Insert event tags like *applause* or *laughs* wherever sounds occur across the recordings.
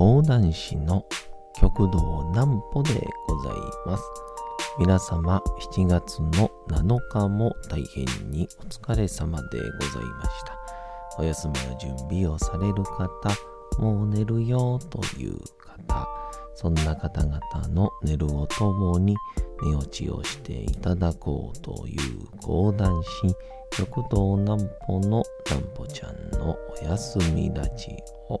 講談師の極道南歩でございます。皆様7月の7日も大変にお疲れ様でございました。お休みの準備をされる方、もう寝るよという方、そんな方々の寝るをともに寝落ちをしていただこうという講談師、極道南歩の南歩ちゃんのお休みラジオ。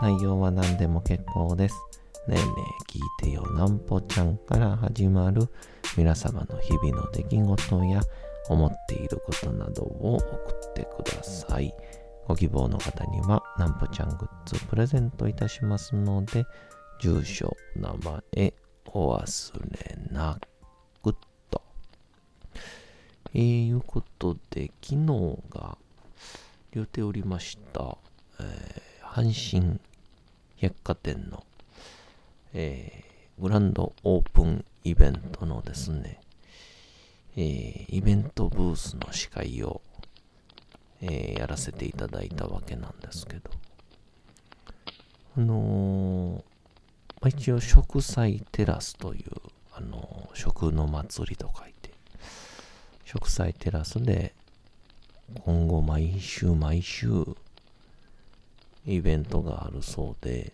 内容は何でも結構です。ねえねえ聞いてよなんぽちゃんから始まる皆様の日々の出来事や思っていることなどを送ってください。ご希望の方にはなんぽちゃんグッズプレゼントいたしますので、住所、名前、お忘れなくと。えー、いうことで、昨日が言っておりました、え阪神百貨店の、えーグランドオープンイベントのですね、えーイベントブースの司会を、えーやらせていただいたわけなんですけど、あのまあ一応食祭テラスという、あの食の祭りと書いて、食祭テラスで今後毎週毎週イベントがあるそうで、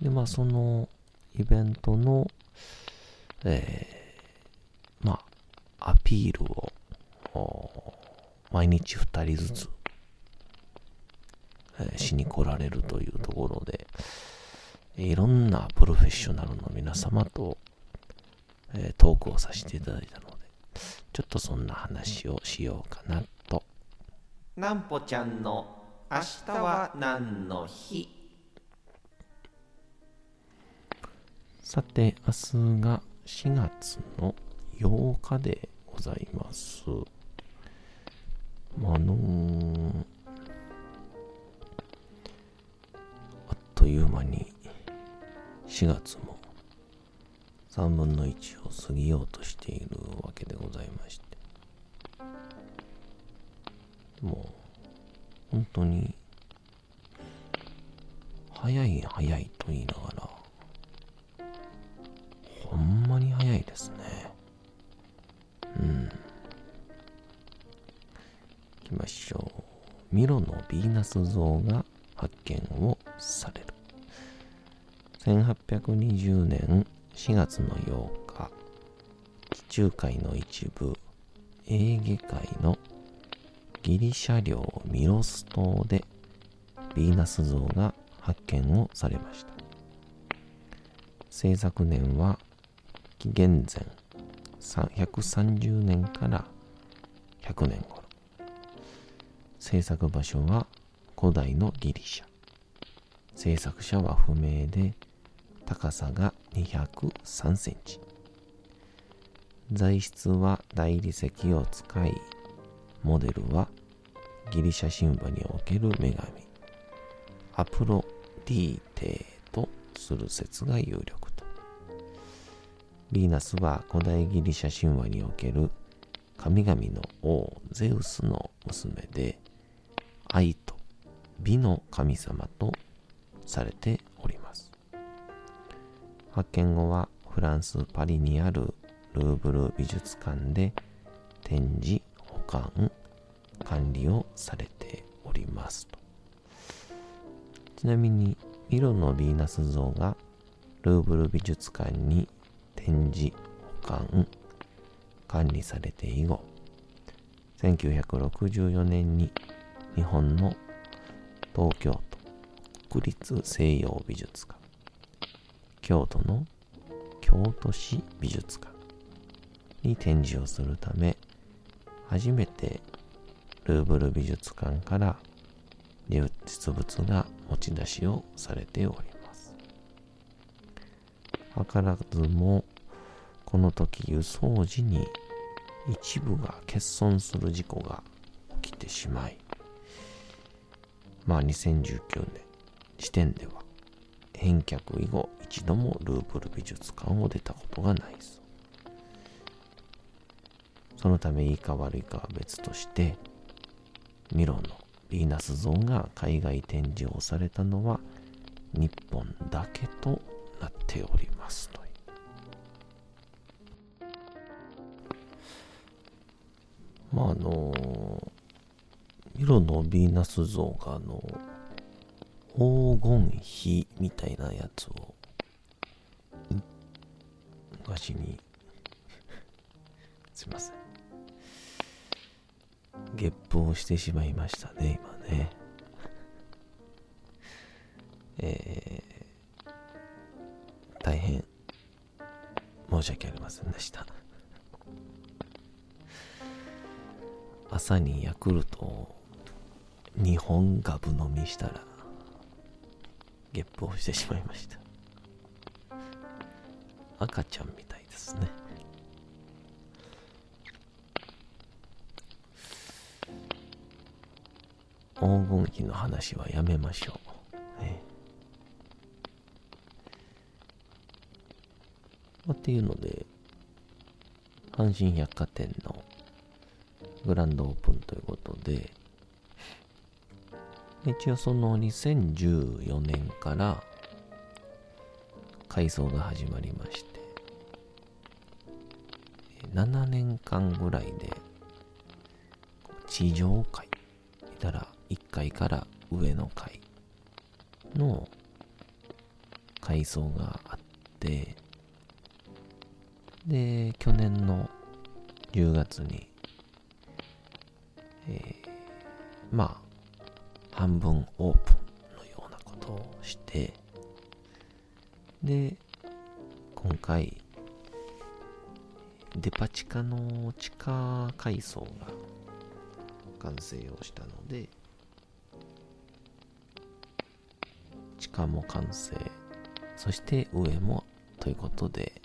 で、まあそのイベントの、えーまあ、アピールを、毎日2人ずつ、えーしに来られるというところで、いろんなプロフェッショナルの皆様と、えートークをさせていただいたので、ちょっとそんな話をしようかなと。なんぽちゃんの明日は何の日？さて、明日が4月の8日でございます。まああのーあっという間に4月も3分の1を過ぎようとしているわけでございまして。もう本当に、早い早いと言いながら、ほんまに早いですね。うん。行きましょう。ミロのヴィーナス像が発見をされる。1820年4月の8日、地中海の一部、エーゲ海のギリシャ領ミロス島でヴィーナス像が発見をされました。制作年は紀元前130年から100年頃。制作場所は古代のギリシャ。制作者は不明で高さが203センチ。材質は大理石を使い、モデルはギリシャ神話における女神アプロディーテとする説が有力と。ヴィーナスは古代ギリシャ神話における神々の王ゼウスの娘で愛と美の神様とされております。発見後はフランス・パリにあるルーブル美術館で展示管管理をされておりますと。ちなみにミロのヴィーナス像がルーブル美術館に展示保管管理されて以後1964年に日本の東京都国立西洋美術館京都の京都市美術館に展示をするため初めてルーブル美術館から実物が持ち出しをされております。図らずもこの時輸送時に一部が欠損する事故が起きてしまいまあ2019年時点では返却以後一度もルーブル美術館を出たことがないそうそのためいいか悪いかは別としてミロのヴィーナス像が海外展示をされたのは日本だけとなっておりますとまああのミロのヴィーナス像があの黄金比みたいなやつを昔に *laughs* すいません。ゲップをしてしまいましたね今ね。えー、大変申し訳ありませんでした。朝にヤクルトを2本ガブ飲みしたらゲップをしてしまいました。赤ちゃんみたいですね。黄金比の話はやめましょう。ね。まあ、っていうので、阪神百貨店のグランドオープンということで、一応その2014年から改装が始まりまして、7年間ぐらいで地上階、1階から上の階の改装があって、で、去年の10月に、えー、まあ、半分オープンのようなことをして、で、今回、デパ地下の地下階層が完成をしたので、も完成、そして上もということで、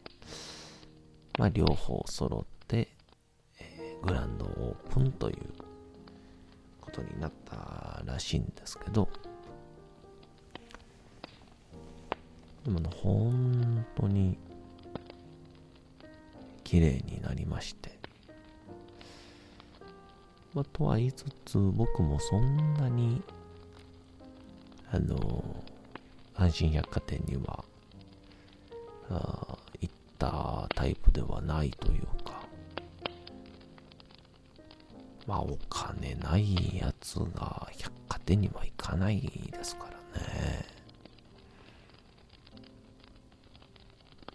まあ両方揃って、えー、グランドオープンということになったらしいんですけど、でも、本当に綺麗になりまして、まあ、とは言いつつ、僕もそんなに、あの、阪神百貨店には、あ行ったタイプではないというかまあお金ないやつが百貨店には行かないですからね。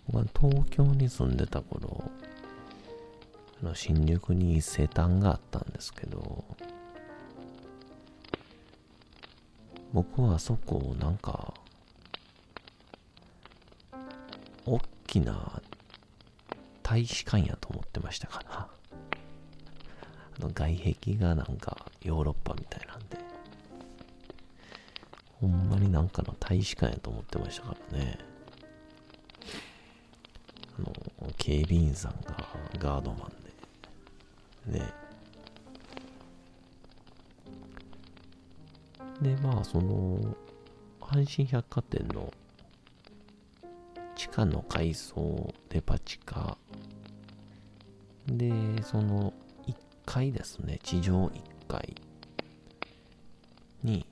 僕は東京に住んでた頃、あの新宿に伊勢丹があったんですけど、僕はそこをなんか、きな大使館やと思ってましたかな。の外壁がなんかヨーロッパみたいなんで、ほんまになんかの大使館やと思ってましたからね。あの、警備員さんがガードマンで、ね。で、まあ、その、阪神百貨店の下の階層デパ地下で、その1階ですね、地上1階。に、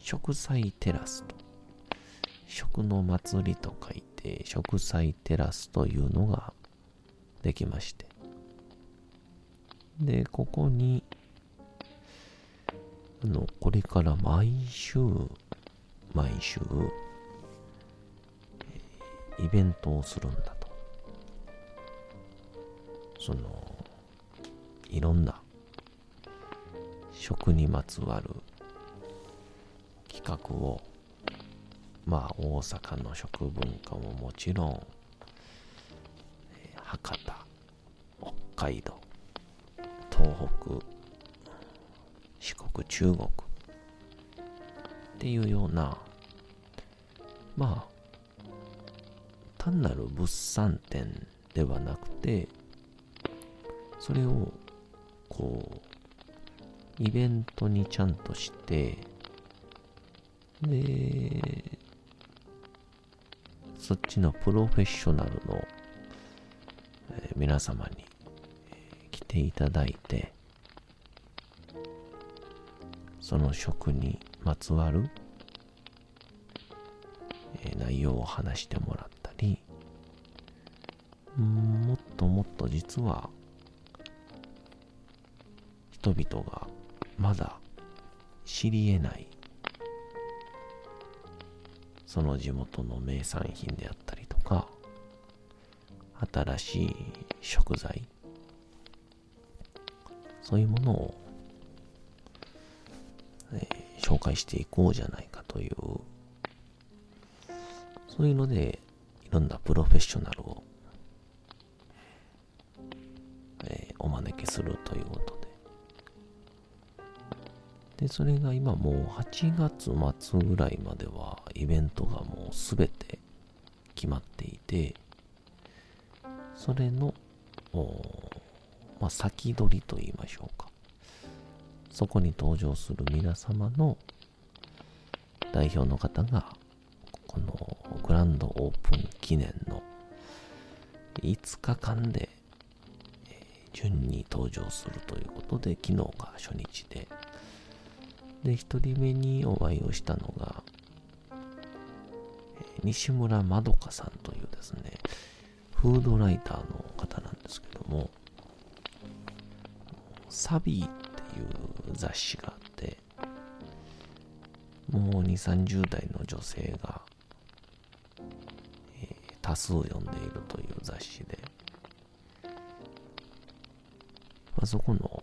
食祭テラスと、食の祭りと書いて、食祭テラスというのができまして。で、ここに、あの、これから毎週、毎週、イベントをするんだと。そのいろんな食にまつわる企画をまあ大阪の食文化ももちろん博多北海道東北四国中国っていうようなまあ単なる物産展ではなくて、それを、こう、イベントにちゃんとして、で、そっちのプロフェッショナルの、えー、皆様に、来ていただいて、その職にまつわる、えー、内容を話してもらったり、もっともっと実は人々がまだ知り得ないその地元の名産品であったりとか新しい食材そういうものを、えー、紹介していこうじゃないかというそういうのでいろんなプロフェッショナルを、えー、お招きするということで、それが今もう8月末ぐらいまではイベントがもうすべて決まっていて、それの、まあ、先取りと言いましょうか。そこに登場する皆様の代表の方が、このグランドオープン記念の5日間で順に登場するということで、昨日が初日で、で、一人目にお会いをしたのが、西村まどかさんというですね、フードライターの方なんですけども、サビーっていう雑誌があって、もう2、30代の女性が、多数読んでいるという雑誌で、まあ、そこの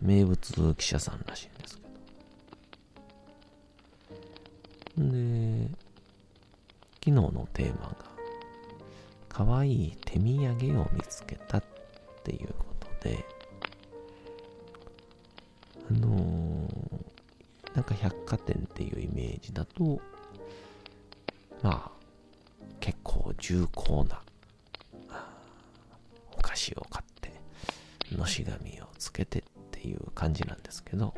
名物記者さんらしいんですけど。で、昨日のテーマが、可愛い手土産を見つけたっていうことで、あのー、なんか百貨店っていうイメージだと、まあ、結構重厚なお菓子を買って、のし紙をつけてっていう感じなんですけど、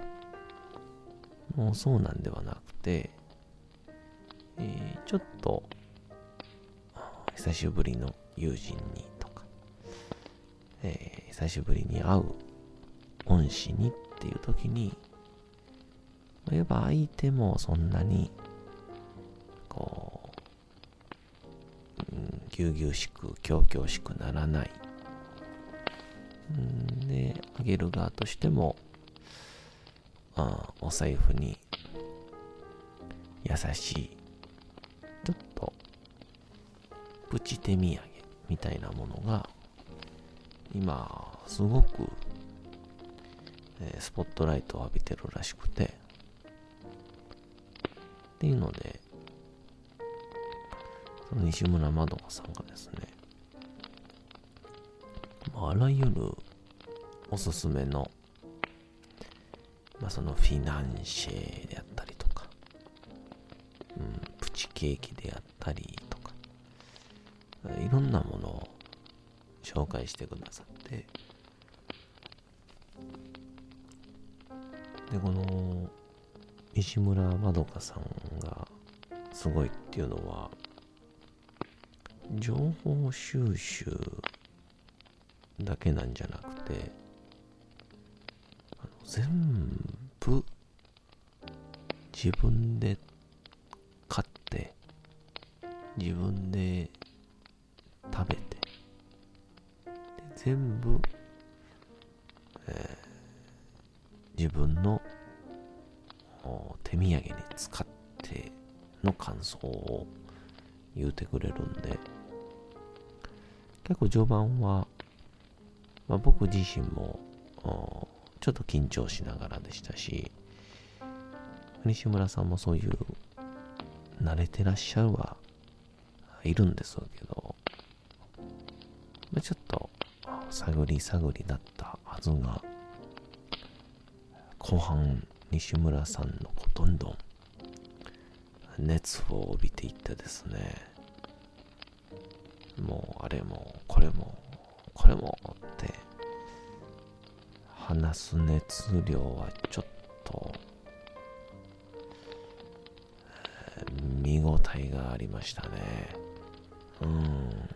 もうそうなんではなくて、えー、ちょっと、久しぶりの友人にとか、えー、久しぶりに会う恩師にっていう時に、やっぱ相手もそんなに、ぎゅうぎゅうしく、強々しくならない。で、あげる側としても、あお財布に優しい、ちょっと、プチ手土産みたいなものが、今、すごく、えー、スポットライトを浴びてるらしくて、っていうので、その西村まどかさんがですね、まあらゆるおすすめの、まあ、そのフィナンシェであったりとか、うん、プチケーキであったりとか、いろんなものを紹介してくださって、で、この、西村まどかさんがすごいっていうのは、情報収集だけなんじゃなくて、あの全部自分で買って、自分で食べて、全部、えー、自分の手土産に使っての感想を言うてくれるんで、結構序盤はまあ、僕自身もちょっと緊張しながらでしたし、西村さんもそういう慣れてらっしゃるはいるんですけど、まあ、ちょっと探り探りだったはずが、後半西村さんのどんどん熱を帯びていってですね、もうれもこれもこれもって話す熱量はちょっと見応えがありましたね。うん。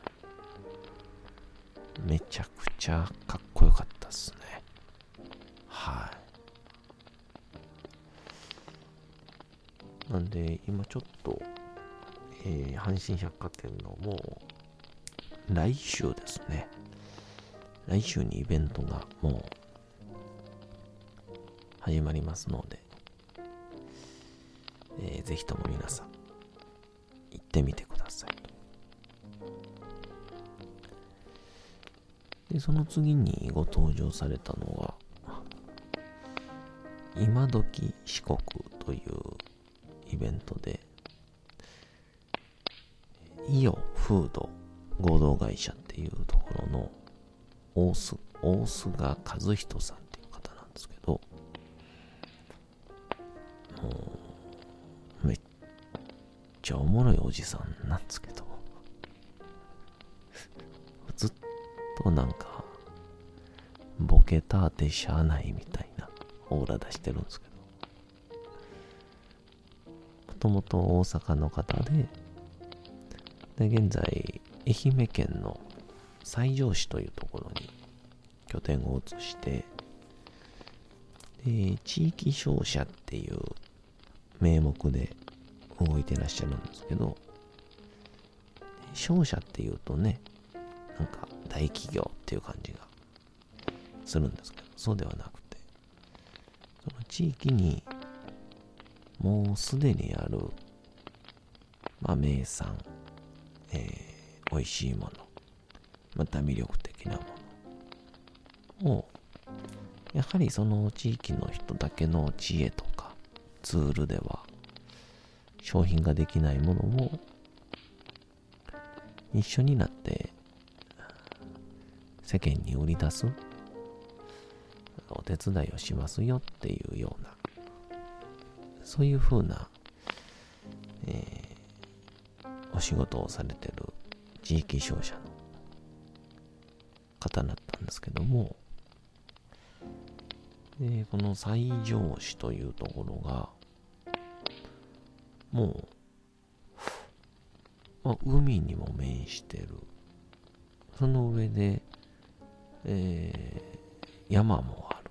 めちゃくちゃかっこよかったっすね。はい。なんで今ちょっと、えー、阪神百貨店のもう来週ですね来週にイベントがもう始まりますので、えー、ぜひとも皆さん行ってみてくださいと。で、その次にご登場されたのが、今時四国というイベントで、イオフード合同会社っていうところの大須、大須賀和人さんっていう方なんですけど、もう、めっちゃおもろいおじさんなんですけど、*laughs* ずっとなんか、ボケたってしゃあないみたいなオーラ出してるんですけど、もともと大阪の方で、で、現在、愛媛県の西条市というところに拠点を移して、で、地域商社っていう名目で動いてらっしゃるんですけど、商社っていうとね、なんか大企業っていう感じがするんですけど、そうではなくて、その地域にもうすでにある、まあ、名産、えー、美味しいもの、また魅力的なもの。を、やはりその地域の人だけの知恵とかツールでは商品ができないものを一緒になって世間に売り出すお手伝いをしますよっていうようなそういうふうな、えー、お仕事をされてる地域商社の方だったんですけども、でこの西条市というところが、もう、まあ、海にも面してる。その上で、えー、山もある。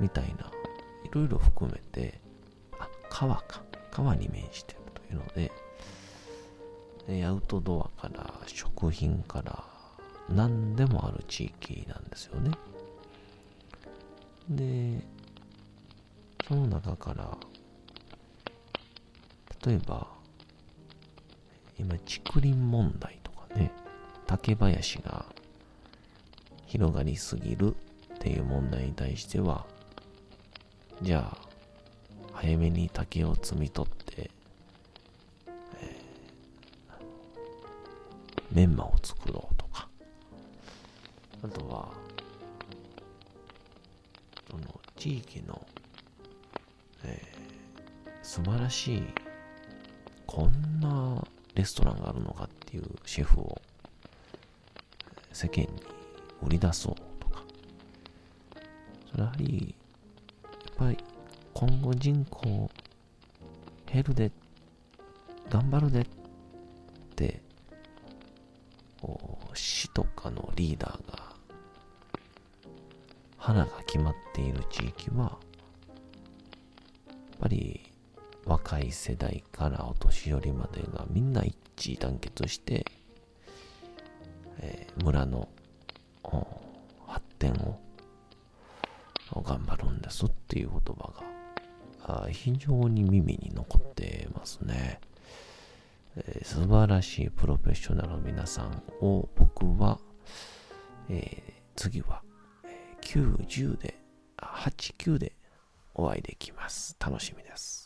みたいな、いろいろ含めて、あ、川か。川に面してるというので、アウトドアから食品から何でもある地域なんですよね。で、その中から、例えば、今、竹林問題とかね、竹林が広がりすぎるっていう問題に対しては、じゃあ、早めに竹を摘み取ってメンマを作ろうとか、あとは、その地域の、えー、素晴らしい、こんなレストランがあるのかっていうシェフを世間に売り出そうとか、それやはり、やっぱり今後人口減るで、頑張るでっリーダーが花が決まっている地域はやっぱり若い世代からお年寄りまでがみんな一致団結して、えー、村の発展を頑張るんですっていう言葉が非常に耳に残ってますね。えー、素晴らしいプロフェッショナルの皆さんを僕は、えー、次は、9、10で、8、9でお会いできます。楽しみです。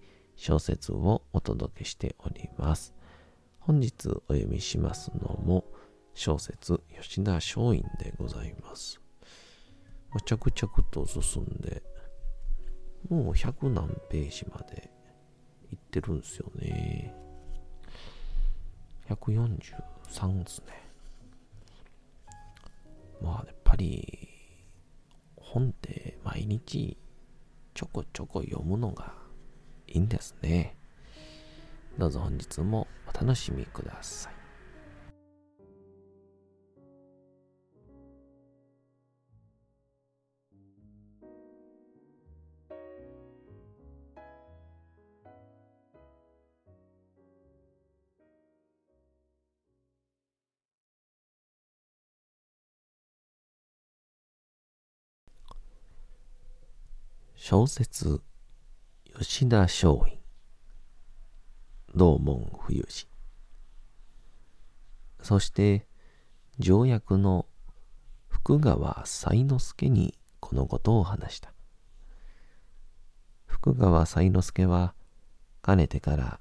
小説をお届けしております。本日お読みしますのも小説吉田松陰でございます。着々と進んで、もう100何ページまでいってるんですよね。143ですね。まあ、やっぱり、本って毎日ちょこちょこ読むのがいいんですね。どうぞ本日もお楽しみください。小説吉田松陰道門冬治そして条約の福川才之助にこのことを話した福川才之助はかねてから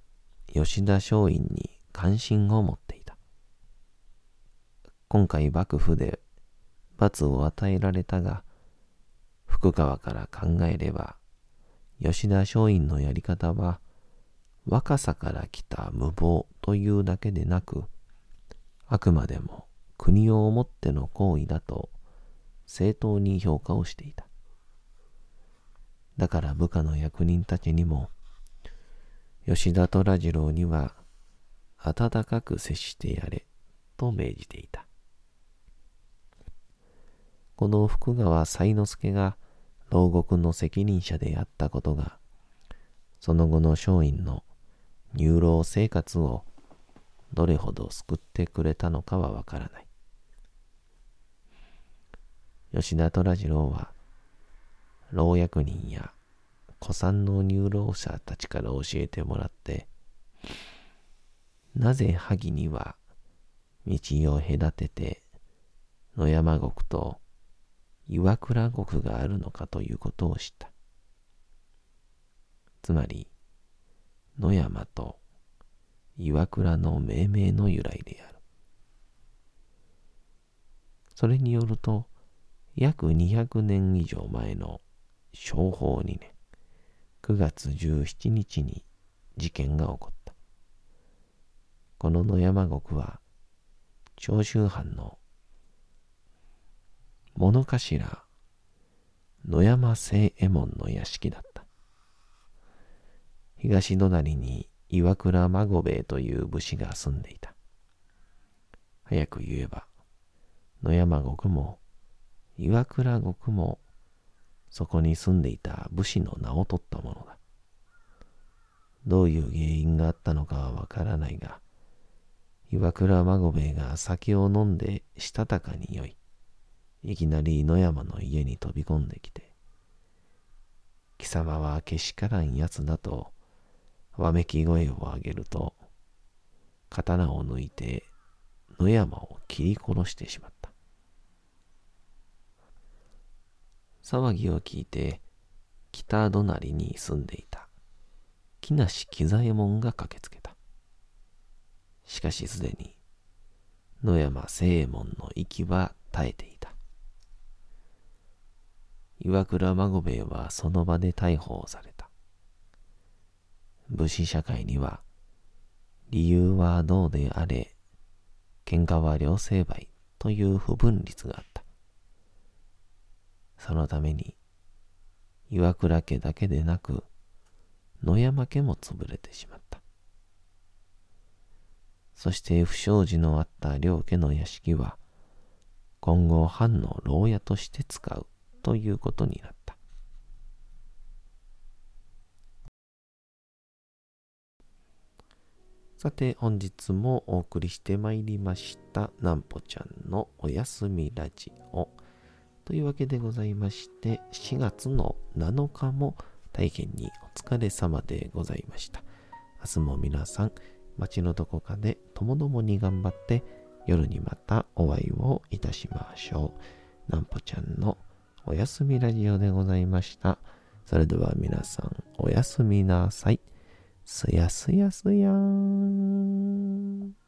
吉田松陰に関心を持っていた今回幕府で罰を与えられたが福川から考えれば、吉田松陰のやり方は、若さから来た無謀というだけでなく、あくまでも国を思っての行為だと正当に評価をしていた。だから部下の役人たちにも、吉田虎次郎には温かく接してやれと命じていた。この福川才之助が牢獄の責任者であったことが、その後の松陰の入牢生活をどれほど救ってくれたのかはわからない。吉田虎次郎は、老役人や古参の入牢者たちから教えてもらって、なぜ萩には道を隔てて野山国と岩倉国があるのかということを知った。つまり、野山と岩倉の命名の由来である。それによると、約200年以上前の昭法2年9月17日に事件が起こった。この野山国は長州藩の物頭野山清右衛門の屋敷だった。東隣に岩倉孫兵衛という武士が住んでいた。早く言えば、野山国も岩倉国もそこに住んでいた武士の名を取ったものだ。どういう原因があったのかはわからないが、岩倉孫兵衛が酒を飲んでしたたかに酔い、いきなり野山の家に飛び込んできて、貴様はけしからんやつだと、わめき声を上げると、刀を抜いて野山を切り殺してしまった。騒ぎを聞いて、北隣に住んでいた木梨喜左衛門が駆けつけた。しかしすでに野山清右衛門の息は絶えていた。岩倉孫兵衛はその場で逮捕された。武士社会には、理由はどうであれ、喧嘩は両成敗という不分律があった。そのために、岩倉家だけでなく、野山家も潰れてしまった。そして不祥事のあった両家の屋敷は、今後藩の牢屋として使うということになった。さて、本日もお送りしてまいりました、なんぽちゃんのおやすみラジオ。というわけでございまして、4月の7日も大変にお疲れ様でございました。明日も皆さん、街のどこかでともどもに頑張って、夜にまたお会いをいたしましょう。なんぽちゃんのおやすみラジオでございました。それでは皆さん、おやすみなさい。すやすやすやーん。